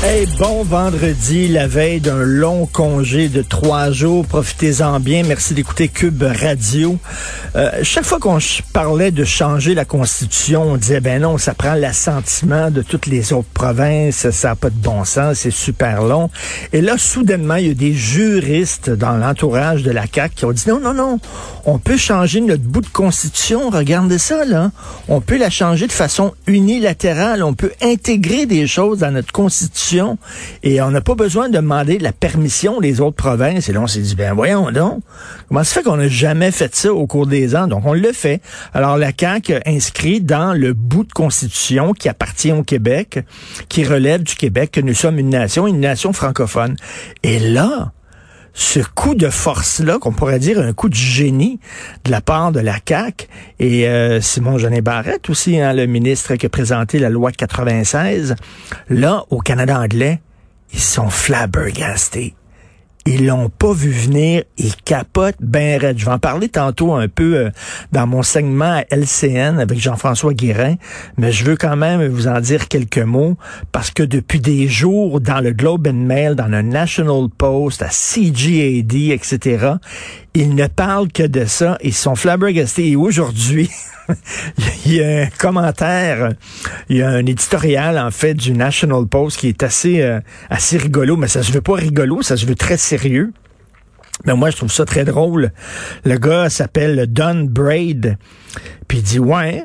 Hey, bon vendredi, la veille d'un long congé de trois jours. Profitez-en bien. Merci d'écouter Cube Radio. Euh, chaque fois qu'on parlait de changer la Constitution, on disait, ben non, ça prend l'assentiment de toutes les autres provinces. Ça n'a pas de bon sens. C'est super long. Et là, soudainement, il y a des juristes dans l'entourage de la CAQ qui ont dit, non, non, non, on peut changer notre bout de Constitution. Regardez ça, là. On peut la changer de façon unilatérale. On peut intégrer des choses dans notre Constitution et on n'a pas besoin de demander la permission des autres provinces. Et là, on s'est dit, ben voyons donc, comment ça fait qu'on n'a jamais fait ça au cours des ans? Donc, on le fait. Alors, la CAQ inscrit dans le bout de Constitution qui appartient au Québec, qui relève du Québec, que nous sommes une nation, une nation francophone. Et là, ce coup de force-là, qu'on pourrait dire un coup de génie de la part de la CAQ et euh, Simon Jeanin Barrette aussi, hein, le ministre qui a présenté la loi 96, là, au Canada anglais, ils sont flabbergastés. Ils l'ont pas vu venir, ils capotent ben raide. Je vais en parler tantôt un peu euh, dans mon segment à LCN avec Jean-François Guérin, mais je veux quand même vous en dire quelques mots parce que depuis des jours, dans le Globe and Mail, dans le National Post, à CGAD, etc., ils ne parlent que de ça. Ils sont flabbergastés. Et aujourd'hui, il y a un commentaire, il y a un éditorial en fait du National Post qui est assez euh, assez rigolo, mais ça se veut pas rigolo, ça se veut très sérieux. Mais moi, je trouve ça très drôle. Le gars s'appelle Don Braid, puis il dit ouais,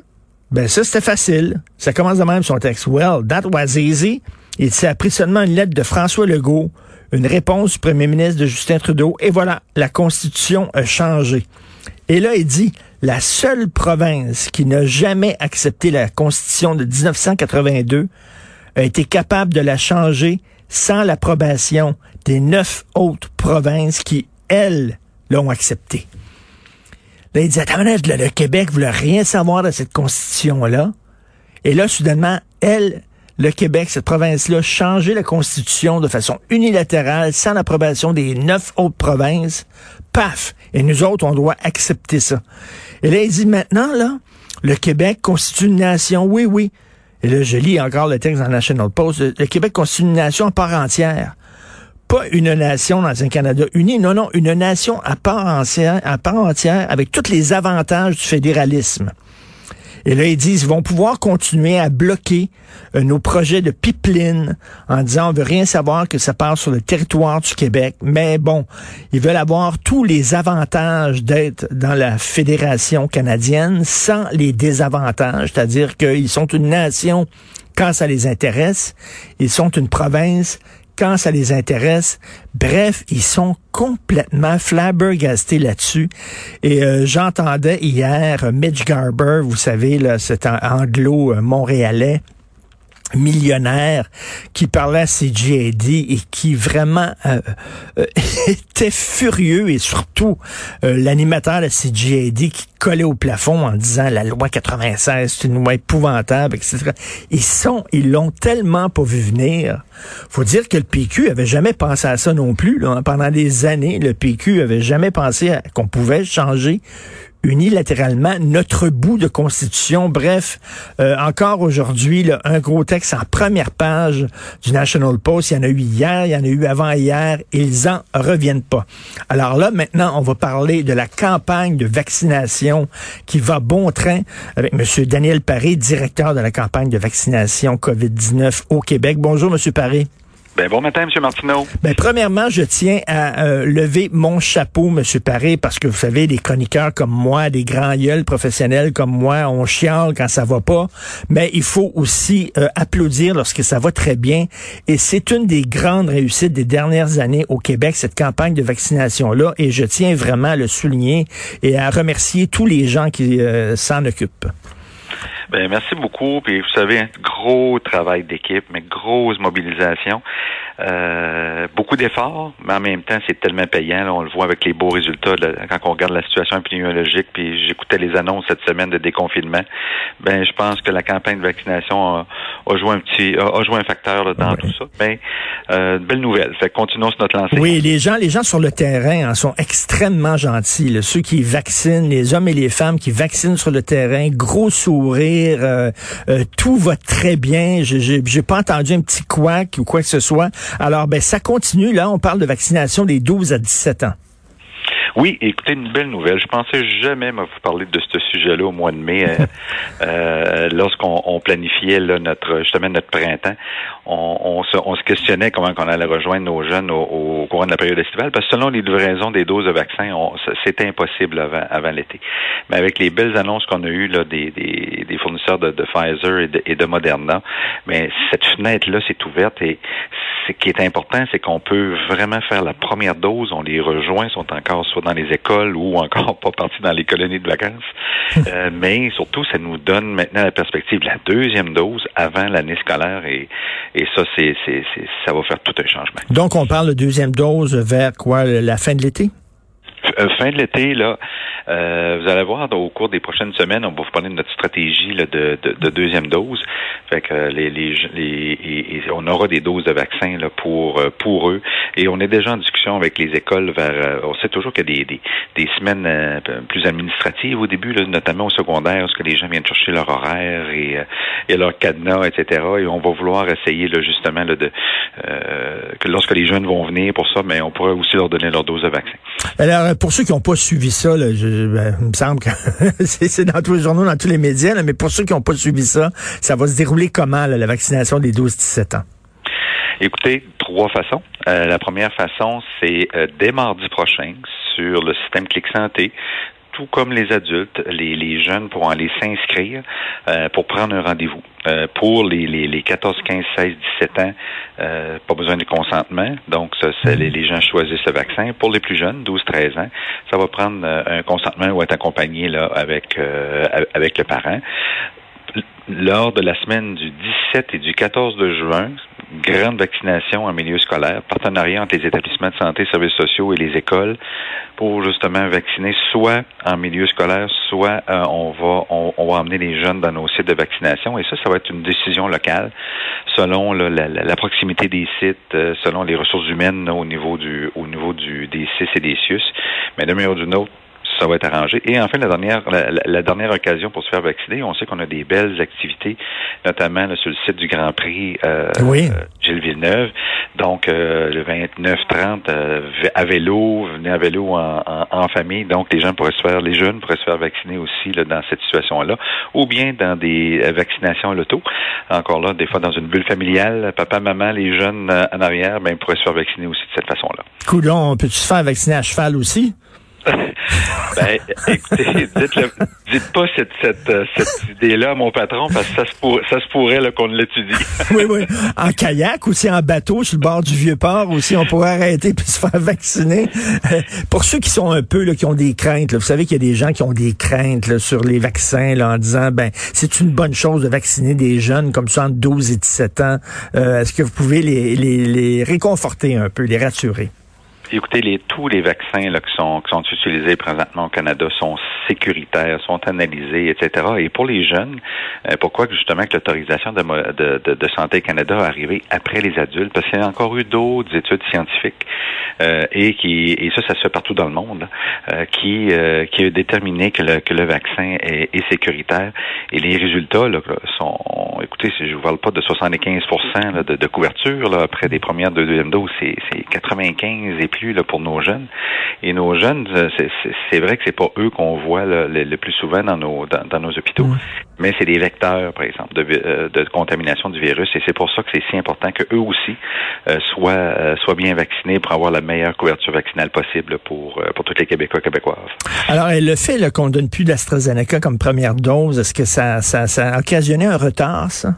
ben ça c'était facile. Ça commence de même son texte. Well, that was easy. Il s'est appris seulement une lettre de François Legault, une réponse du premier ministre de Justin Trudeau, et voilà, la Constitution a changé. Et là, il dit, la seule province qui n'a jamais accepté la Constitution de 1982 a été capable de la changer sans l'approbation des neuf autres provinces qui, elles, l'ont acceptée. Là, il dit, attendez, le, Québec voulait rien savoir de cette Constitution-là. Et là, soudainement, elle, le Québec, cette province-là, changer la Constitution de façon unilatérale, sans l'approbation des neuf autres provinces. Paf! Et nous autres, on doit accepter ça. Et là, il dit maintenant, là, le Québec constitue une nation. Oui, oui. Et là, je lis encore le texte dans le National Post. Le Québec constitue une nation à part entière. Pas une nation dans un Canada uni. Non, non, une nation à part entière, à part entière, avec tous les avantages du fédéralisme. Et là, ils disent, ils vont pouvoir continuer à bloquer euh, nos projets de pipeline en disant, on veut rien savoir que ça passe sur le territoire du Québec. Mais bon, ils veulent avoir tous les avantages d'être dans la fédération canadienne sans les désavantages, c'est-à-dire qu'ils sont une nation quand ça les intéresse, ils sont une province quand ça les intéresse. Bref, ils sont complètement flabbergastés là-dessus. Et euh, j'entendais hier Mitch Garber, vous savez, là, cet an- anglo-montréalais, millionnaire qui parlait à CGAD et qui vraiment euh, euh, était furieux et surtout euh, l'animateur de CGAD qui collait au plafond en disant la loi 96 c'est une loi épouvantable etc. Ils sont ils l'ont tellement pas vu venir. Faut dire que le PQ avait jamais pensé à ça non plus là. pendant des années le PQ avait jamais pensé qu'on pouvait changer unilatéralement notre bout de constitution. Bref, euh, encore aujourd'hui, un gros texte en première page du National Post. Il y en a eu hier, il y en a eu avant-hier. Ils en reviennent pas. Alors là, maintenant, on va parler de la campagne de vaccination qui va bon train avec M. Daniel Paré, directeur de la campagne de vaccination COVID-19 au Québec. Bonjour, M. Paré. Ben, bon matin, M. Martineau. Ben, premièrement, je tiens à euh, lever mon chapeau, M. Paré, parce que vous savez, des chroniqueurs comme moi, des grands gueules professionnels comme moi, on chiale quand ça va pas, mais il faut aussi euh, applaudir lorsque ça va très bien. Et c'est une des grandes réussites des dernières années au Québec, cette campagne de vaccination-là, et je tiens vraiment à le souligner et à remercier tous les gens qui euh, s'en occupent. Ben, merci beaucoup. Puis vous savez, un gros travail d'équipe, mais grosse mobilisation. Euh, beaucoup d'efforts, mais en même temps, c'est tellement payant. on le voit avec les beaux résultats quand on regarde la situation épidémiologique. Puis j'écoutais les annonces cette semaine de déconfinement. Ben, je pense que la campagne de vaccination a, joué un petit, a, joué un facteur dans tout ça. Ben, euh, belle nouvelle. Fait continuons sur notre lancée. Oui, les gens, les gens sur le terrain hein, sont extrêmement gentils. Ceux qui vaccinent, les hommes et les femmes qui vaccinent sur le terrain, gros sourire, euh, euh, tout va très bien. J'ai pas entendu un petit couac ou quoi que ce soit. Alors, ben, ça continue. Là, on parle de vaccination des 12 à 17 ans. Oui, écoutez, une belle nouvelle. Je pensais jamais vous parler de ce sujet-là au mois de mai, euh, euh lorsqu'on planifiait là, notre justement notre printemps. On, on, se, on se questionnait comment on allait rejoindre nos jeunes au, au, courant de la période estivale, parce que selon les livraisons des doses de vaccins, c'était impossible avant, avant l'été. Mais avec les belles annonces qu'on a eues là, des, des, des fournisseurs de, de Pfizer et de, et de Moderna, mais cette fenêtre-là s'est ouverte et ce qui est important, c'est qu'on peut vraiment faire la première dose. On les rejoint, sont encore soit dans les écoles ou encore pas partis dans les colonies de vacances. Euh, mais surtout, ça nous donne maintenant la perspective de la deuxième dose avant l'année scolaire et, et ça, c'est, c'est, ça va faire tout un changement. Donc, on parle de deuxième dose vers quoi, la fin de l'été? Euh, fin de l'été, là, euh, vous allez voir au cours des prochaines semaines, on va vous parler de notre stratégie là, de, de, deuxième dose. Fait que les, les, les on aura des doses de vaccins là, pour euh, pour eux. Et on est déjà en discussion avec les écoles vers. on sait toujours qu'il y a des, des, des semaines plus administratives au début, là, notamment au secondaire, où que les gens viennent chercher leur horaire et, et leur cadenas, etc. Et on va vouloir essayer là, justement là, de que lorsque les jeunes vont venir pour ça, mais on pourrait aussi leur donner leur dose de vaccin. Alors, pour ceux qui n'ont pas suivi ça, là, ben, il me semble que c'est dans tous les journaux, dans tous les médias, mais pour ceux qui n'ont pas suivi ça, ça va se dérouler comment, la vaccination des 12-17 ans? Écoutez, trois façons. Euh, la première façon, c'est euh, dès mardi prochain sur le système Clic Santé tout comme les adultes, les, les jeunes pourront aller s'inscrire euh, pour prendre un rendez-vous. Euh, pour les, les, les, 14, 15, 16, 17 ans, euh, pas besoin de consentement. Donc, ça, c'est, les, les, gens choisissent le vaccin. Pour les plus jeunes, 12, 13 ans, ça va prendre un consentement ou être accompagné là, avec, avec le parent lors de la semaine du 17 et du 14 de juin, grande vaccination en milieu scolaire, partenariat entre les établissements de santé, services sociaux et les écoles pour justement vacciner soit en milieu scolaire, soit euh, on va on, va emmener les jeunes dans nos sites de vaccination et ça, ça va être une décision locale selon la, proximité des sites, euh, selon les ressources humaines au niveau du au niveau du des CIS et des CIUS. Mais de meilleur d'une autre, ça va être arrangé. Et enfin, la dernière, la, dernière occasion pour se faire vacciner, on sait qu'on a des belles activités, notamment sur le site du Grand Prix euh, Gilles Villeneuve. Donc, euh, le 29-30 euh, à vélo, venez à vélo en, en, famille. Donc, les gens pourraient se faire, les jeunes pourraient se faire vacciner aussi là, dans cette situation-là, ou bien dans des vaccinations à l'auto. Encore là, des fois dans une bulle familiale, papa, maman, les jeunes en arrière, ben, pourraient se faire vacciner aussi de cette façon-là. Coudon, peux-tu se faire vacciner à cheval aussi? Ben, écoutez, dites, pas cette, cette, euh, cette idée-là à mon patron parce que ça se, pour, ça se pourrait qu'on l'étudie. oui, oui. En kayak, aussi en bateau, sur le bord du Vieux-Port, aussi, on pourrait arrêter puis se faire vacciner. Euh, pour ceux qui sont un peu, là, qui ont des craintes, vous savez qu'il y a des gens qui ont des craintes sur les vaccins là, en disant, ben, c'est une bonne chose de vacciner des jeunes comme ça entre 12 et 17 ans. Euh, est-ce que vous pouvez les, les, les réconforter un peu, les rassurer? Écoutez, les, tous les vaccins là, qui, sont, qui sont utilisés présentement au Canada sont sécuritaires, sont analysés, etc. Et pour les jeunes, euh, pourquoi justement que l'autorisation de, de, de, Santé Canada est arrivée après les adultes? Parce qu'il y a encore eu d'autres études scientifiques euh, et qui et ça, ça se fait partout dans le monde, euh, qui euh, qui a déterminé que le, que le vaccin est, est sécuritaire. Et les résultats là, sont, écoutez, si je vous parle pas de 75 là, de, de, couverture là, après des premières deux deuxièmes doses, c'est 95 et plus pour nos jeunes. Et nos jeunes, euh, c'est vrai que c'est pas eux qu'on voit le, plus souvent dans nos dans, nos hôpitaux, mais c'est des vecteurs, par exemple, de, euh, de, contamination du virus. Et c'est pour ça que c'est si important que eux aussi euh, soient soient bien vaccinés pour avoir la meilleure couverture vaccinale possible pour pour tous les Québécois québécoises. Alors, le fait qu'on donne plus d'AstraZeneca comme première dose, est-ce que ça, ça, ça a occasionné un retard, ça?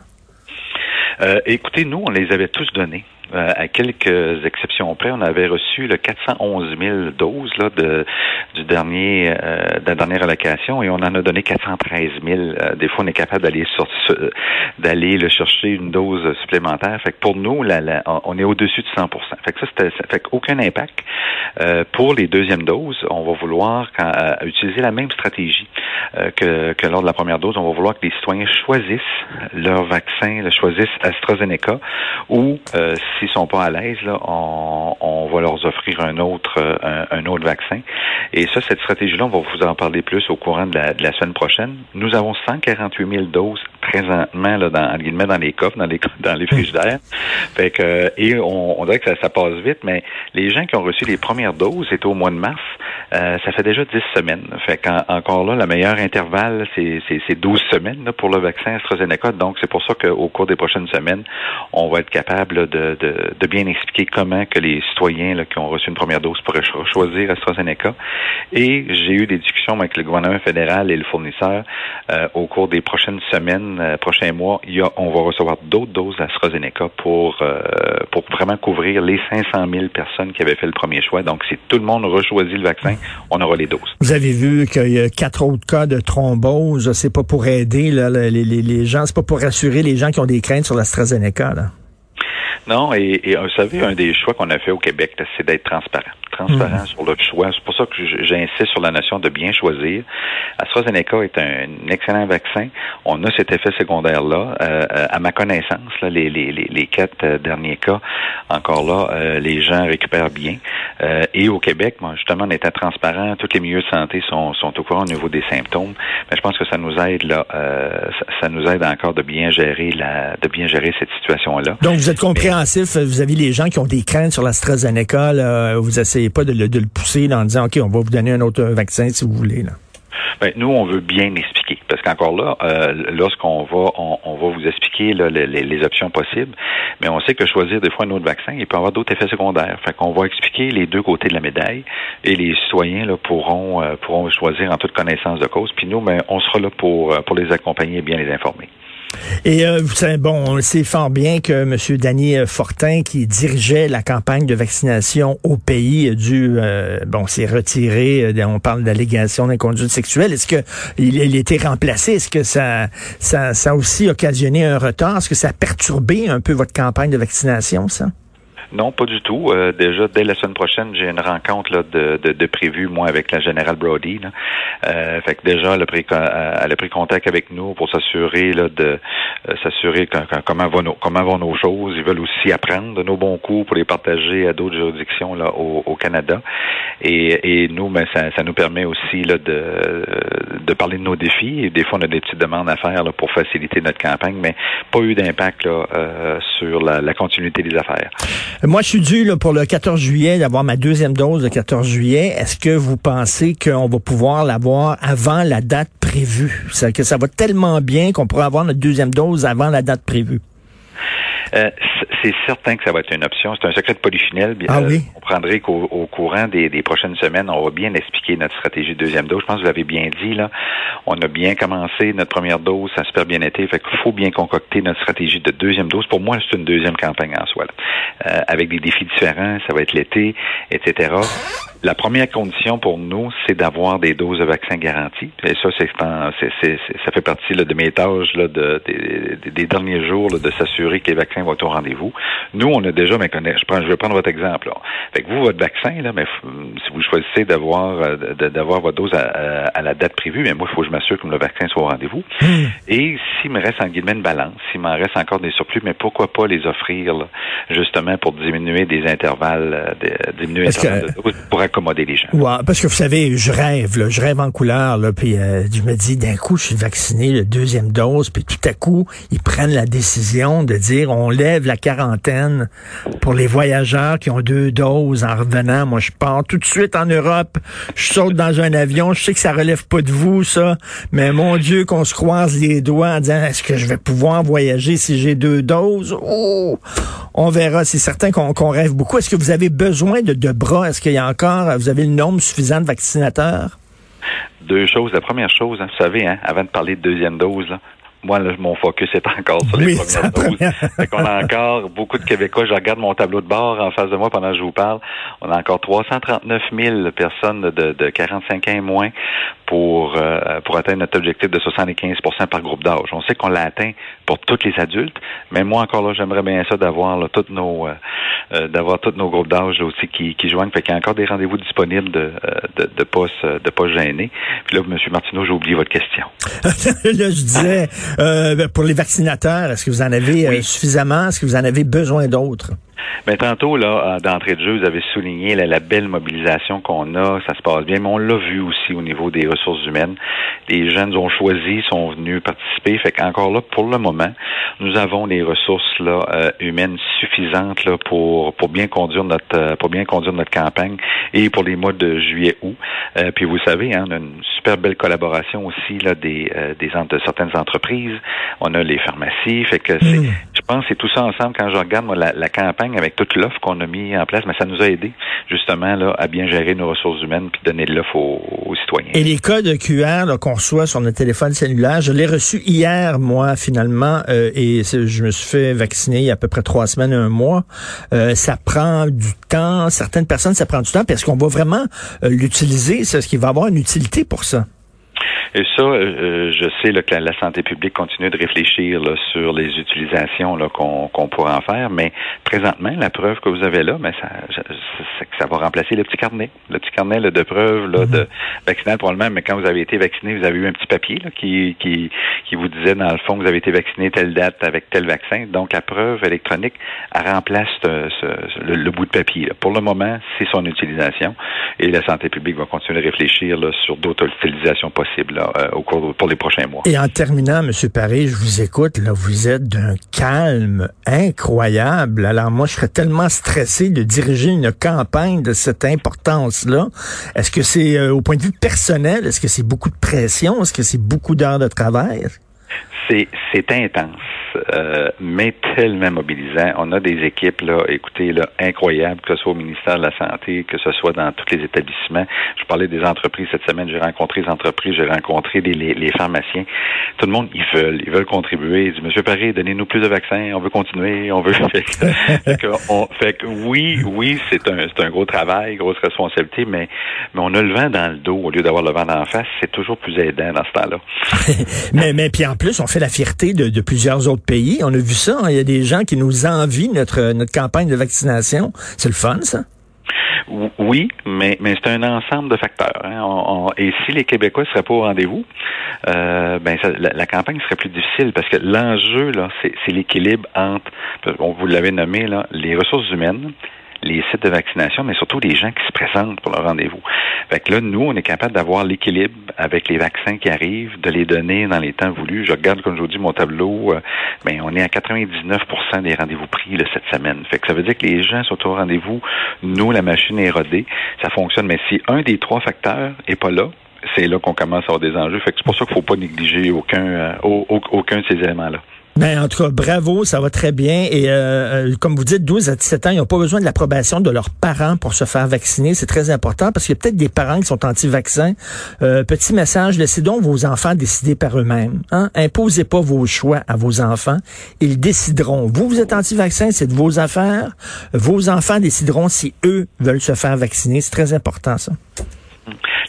écoutez, nous, on les avait tous donnés. Euh, à quelques exceptions près, on avait reçu le 411 000 doses là, de, du dernier, euh, de la dernière allocation et on en a donné 413 000. Euh, des fois, on est capable d'aller d'aller le chercher une dose supplémentaire. Fait que pour nous, là, on est au-dessus de 100% Fait que ça, ça fait aucun impact. pour les deuxièmes doses, on va vouloir quand, utiliser la même stratégie que, que lors de la première dose. On va vouloir que les citoyens choisissent leur vaccin, le choisissent AstraZeneca ou s'ils sont pas à l'aise, là, on, on, va leur offrir un autre, euh, un, autre vaccin. Et ça, cette stratégie-là, on va vous en parler plus au courant de la, de la semaine prochaine. Nous avons 148 000 doses présentement là, dans, guillemets, dans les coffres, dans les dans les frigidaires. Fait que et on, on dirait que ça, ça, passe vite, mais les gens qui ont reçu les premières doses, c'était au mois de mars, euh, ça fait déjà 10 semaines. Fait qu'encore là, le meilleur intervalle, c'est, c'est, 12 semaines là, pour le vaccin AstraZeneca. Donc, c'est pour ça qu'au cours des prochaines semaines, on va être capable de, de, de bien expliquer comment que les citoyens là, qui ont reçu une première dose pourraient choisir AstraZeneca. Et j'ai eu des discussions avec le gouvernement fédéral et le fournisseur euh, au cours des prochaines semaines euh, prochains mois, il y a, on va recevoir d'autres doses d'AstraZeneca pour, euh, pour vraiment couvrir les 500 000 personnes qui avaient fait le premier choix. Donc, si tout le monde rechoisit le vaccin, on aura les doses. Vous avez vu qu'il y a quatre autres cas de thrombose. C'est pas pour aider les, les, les gens, c'est pas pour rassurer les gens qui ont des craintes sur l'AstraZeneca. Là. Non, et, et, vous savez, un des choix qu'on a fait au Québec, c'est d'être transparent transparent mm. sur le choix. C'est pour ça que j'insiste sur la notion de bien choisir. AstraZeneca est un excellent vaccin. On a cet effet secondaire-là. Euh, euh, à ma connaissance, là, les, les, les, quatre euh, derniers cas, encore là, les gens récupèrent bien. et au Québec, moi, justement, en étant transparent, tous les milieux de santé sont, sont au courant au niveau des symptômes. Mais je pense que ça nous aide là, ça, nous aide encore de bien gérer la, de bien gérer cette situation-là. Donc vous êtes compréhensif. vous avez les gens qui ont des craintes sur l'AstraZeneca. Là, vous essayez pas de le, pousser en disant, OK, on va vous donner un autre vaccin si vous voulez. Là. Ben, nous, on veut bien expliquer. Parce qu'encore là, euh, lorsqu'on va, on, va vous expliquer les, options possibles, mais on sait que choisir des fois un autre vaccin, il peut avoir d'autres effets secondaires. Fait qu'on va expliquer les deux côtés de la médaille et les citoyens pourront, euh, pourront choisir en toute connaissance de cause. Puis nous, ben, on sera là pour, euh, pour les accompagner et bien les informer. Et euh, bon, on sait fort bien que M. Daniel Fortin, qui dirigeait la campagne de vaccination au pays, a dû, euh, bon, s'est retiré. Euh, on parle d'allégations d'inconduite sexuelle. Est-ce que il, a été remplacé? Est-ce que ça, ça, ça a aussi occasionné un retard? Est-ce que ça a perturbé un peu votre campagne de vaccination, ça? Non, pas du tout. Euh, déjà, dès la semaine prochaine, j'ai une rencontre là, de, de, de prévue, moi, avec la générale Brody. Là. Euh, fait que déjà, elle a, pris, elle a pris contact avec nous pour s'assurer là, de euh, s'assurer comment, vont nos, comment vont nos choses. Ils veulent aussi apprendre de nos bons coups pour les partager à d'autres juridictions là, au, au Canada. Et, et nous, ben, ça, ça nous permet aussi là, de, de parler de nos défis. Et des fois, on a des petites demandes à faire là, pour faciliter notre campagne, mais pas eu d'impact euh, sur la, la continuité des affaires. Moi, je suis dû là, pour le 14 juillet d'avoir ma deuxième dose le 14 juillet. Est-ce que vous pensez qu'on va pouvoir l'avoir avant la date prévue? Que ça va tellement bien qu'on pourra avoir notre deuxième dose avant la date prévue. Euh, c'est certain que ça va être une option. C'est un secret de polychinelle. Ah oui? On prendrait qu'au courant des, prochaines semaines, on va bien expliquer notre stratégie de deuxième dose. Je pense que vous l'avez bien dit. là. On a bien commencé notre première dose, ça a super bien été. Fait qu'il faut bien concocter notre stratégie de deuxième dose. Pour moi, c'est une deuxième campagne en soi. Euh, avec des défis différents, ça va être l'été, etc. La première condition pour nous, c'est d'avoir des doses de vaccins garanties. Et ça, c'est, ça fait partie de mes tâches là, de, des, derniers jours de s'assurer que les vaccins vont être au rendez-vous. Nous, on a déjà, mais je, prends, je vais prendre votre exemple. Là. Fait que vous, votre vaccin, là, mais si vous choisissez d'avoir euh, d'avoir votre dose à, la date prévue, mais moi, il faut que je m'assure que le vaccin soit au rendez-vous. Hmm. Et s'il me reste en guillemets une balance, s'il m'en reste encore des surplus, mais pourquoi pas les offrir justement pour diminuer des intervalles, euh, diminuer les intervalles de dose pour parce que vous savez, je rêve, je rêve en couleur, là, puis euh, je me dis d'un coup, je suis vacciné, le deuxième dose, puis tout à coup, ils prennent la décision de dire on lève la quarantaine pour les voyageurs qui ont deux doses en revenant. Moi, je pars tout de suite en Europe, je saute dans un avion, je sais que ça relève pas de vous, ça, mais mon Dieu, qu'on se croise les doigts en disant est-ce que je vais pouvoir voyager si j'ai deux doses? Oh! On verra. C'est certain qu'on rêve beaucoup. Est-ce que vous avez besoin de, de bras? Est-ce qu'il y a encore, vous avez le nombre suffisant de vaccinateurs? Deux choses. La première chose, hein, vous savez, hein, avant de parler de deuxième dose, moi, là, mon focus est encore sur les premières doses. Qu'on a encore beaucoup de Québécois. Je regarde mon tableau de bord en face de moi pendant que je vous parle. On a encore 339 000 personnes de, de 45 ans et moins pour euh, pour atteindre notre objectif de 75% par groupe d'âge. On sait qu'on l'a atteint pour tous les adultes, mais moi encore là, j'aimerais bien ça d'avoir toutes nos euh, euh, d'avoir tous nos groupes d'âge aussi qui, qui joignent. Fait qu'il y a encore des rendez-vous disponibles de de, de pas de pas gêner. Puis là, M. Martineau, j'ai oublié votre question. là, je disais ben, pour les vaccinateurs, est-ce que vous en avez suffisamment? Est-ce que vous en avez besoin d'autres? Mais tantôt, là, d'entrée de jeu, vous avez souligné la, belle mobilisation qu'on a, ça se passe bien, mais on l'a vu aussi au niveau des ressources humaines. Les jeunes ont choisi, sont venus participer. Fait qu'encore là, pour le moment, nous avons les ressources là, euh, humaines suffisantes là, pour, pour bien conduire notre euh, pour bien conduire notre campagne et pour les mois de juillet août. Euh, puis vous savez, hein, on a une super belle collaboration aussi là, des, des de certaines entreprises. On a les pharmacies. Fait que c'est, mm. Pense que c'est tout ça ensemble quand je regarde moi, la, la campagne avec toute l'offre qu'on a mis en place, mais ça nous a aidé justement là, à bien gérer nos ressources humaines puis donner de l'offre aux, citoyens. Et les codes QR qu'on reçoit sur notre téléphone cellulaire, je l'ai reçu hier, moi, finalement, euh, et je me suis fait vacciner il y a à peu près trois semaines, un mois. Euh, ça prend du temps. Certaines personnes, ça prend du temps parce qu'on va vraiment euh, l'utiliser. C'est ce qui va avoir une utilité pour ça. Et ça, euh, euh, je sais que la, santé publique continue de réfléchir sur les utilisations qu'on qu'on pourra en faire, mais présentement, la preuve que vous avez là, mais ça, ça, va remplacer le petit carnet, le petit carnet de preuves là, de mm-hmm. vaccinal probablement, mais quand vous avez été vacciné, vous avez eu un petit papier là, qui, qui, qui vous disait dans le fond que vous avez été vacciné telle date avec tel vaccin. Donc la preuve électronique elle remplace le, bout de papier. Pour le moment, c'est son utilisation et la santé publique va continuer de réfléchir là, sur d'autres utilisations possibles. Euh, au cours pour les prochains mois. Et en terminant, M. Paris, je vous écoute, là, vous êtes d'un calme incroyable. Alors moi, je serais tellement stressé de diriger une campagne de cette importance-là. Est-ce que c'est euh, au point de vue personnel, est-ce que c'est beaucoup de pression? Est-ce que c'est beaucoup d'heures de travail? C'est, intense, euh, mais tellement mobilisant. On a des équipes, là, écoutez, là, incroyables, que ce soit au ministère de la Santé, que ce soit dans tous les établissements. Je parlais des entreprises cette semaine, j'ai rencontré les entreprises, j'ai rencontré les, pharmaciens. Tout le monde, ils veulent, ils veulent contribuer. Ils disent, Monsieur Paris, donnez-nous plus de vaccins, on veut continuer, on veut. fait, que, oui, oui, c'est un, gros travail, grosse responsabilité, mais, mais on a le vent dans le dos au lieu d'avoir le vent en face. C'est toujours plus aidant dans ce temps-là. mais, mais puis en plus, on fait la fierté de, plusieurs autres pays. On a vu ça. Hein. Il y a des gens qui nous envient notre, notre campagne de vaccination. C'est le fun, ça? Oui, mais, c'est un ensemble de facteurs. Hein. et si les Québécois ne seraient pas au rendez-vous, euh, ben la, campagne serait plus difficile parce que l'enjeu, là, c'est l'équilibre entre, vous l'avez nommé, là, les ressources humaines, les sites de vaccination, mais surtout les gens qui se présentent pour le rendez-vous. Fait que là, nous, on est capable d'avoir l'équilibre avec les vaccins qui arrivent, de les donner dans les temps voulus. Je regarde, comme je vous dis, mon tableau, euh, ben, on est à 99% des rendez-vous pris là, cette semaine. Fait que ça veut dire que les gens sont au rendez-vous. Nous, la machine est rodée. Ça fonctionne. Mais si un des trois facteurs est pas là, c'est là qu'on commence à avoir des enjeux. Fait que c'est pour ça qu'il ne faut pas négliger aucun, euh, aucun de ces éléments-là. Ben, en tout cas, bravo, ça va très bien. Et euh, euh comme vous dites, 12 à 17 ans, ils n'ont pas besoin de l'approbation de leurs parents pour se faire vacciner. C'est très important parce qu'il y a peut-être des parents qui sont anti-vaccins. Euh, petit message, laissez donc vos enfants décider par eux-mêmes. Hein? Imposez pas vos choix à vos enfants. Ils décideront. Vous, vous êtes anti-vaccin, c'est de vos affaires. Vos enfants décideront si eux veulent se faire vacciner. C'est très important, ça.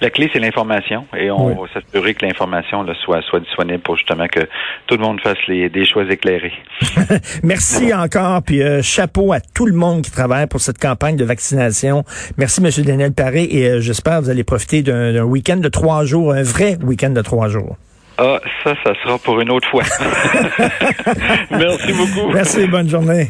La clé, c'est l'information et on va s'assurer que l'information soit, soit disponible pour justement que tout le monde fasse les, des choix éclairés. Merci encore, puis euh, chapeau à tout le monde qui travaille pour cette campagne de vaccination. Merci, M. Daniel Paré, et euh, j'espère que vous allez profiter d'un week-end de trois jours, un vrai week-end de trois jours. Ah, ça, ça sera pour une autre fois. Merci beaucoup. Merci, bonne journée.